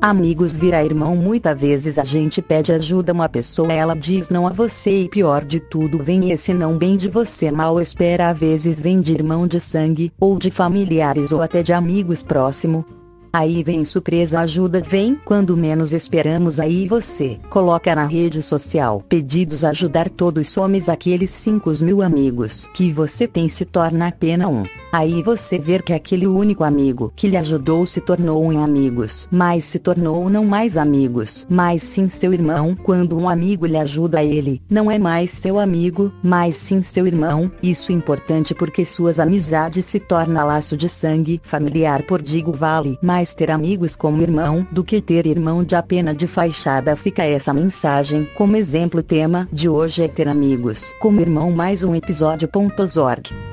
Amigos vira irmão muitas vezes a gente pede ajuda uma pessoa ela diz não a você e pior de tudo vem esse não bem de você mal espera às vezes vem de irmão de sangue, ou de familiares ou até de amigos próximo, Aí vem surpresa ajuda vem quando menos esperamos aí você coloca na rede social pedidos ajudar todos somos aqueles 5 mil amigos que você tem se torna apenas um. Aí você vê que aquele único amigo que lhe ajudou se tornou um amigos, mas se tornou não mais amigos, mas sim seu irmão. Quando um amigo lhe ajuda ele, não é mais seu amigo, mas sim seu irmão. Isso é importante porque suas amizades se tornam laço de sangue familiar por digo vale mais ter amigos como irmão do que ter irmão de apenas de fachada. Fica essa mensagem como exemplo tema de hoje é ter amigos como irmão mais um episódio.org.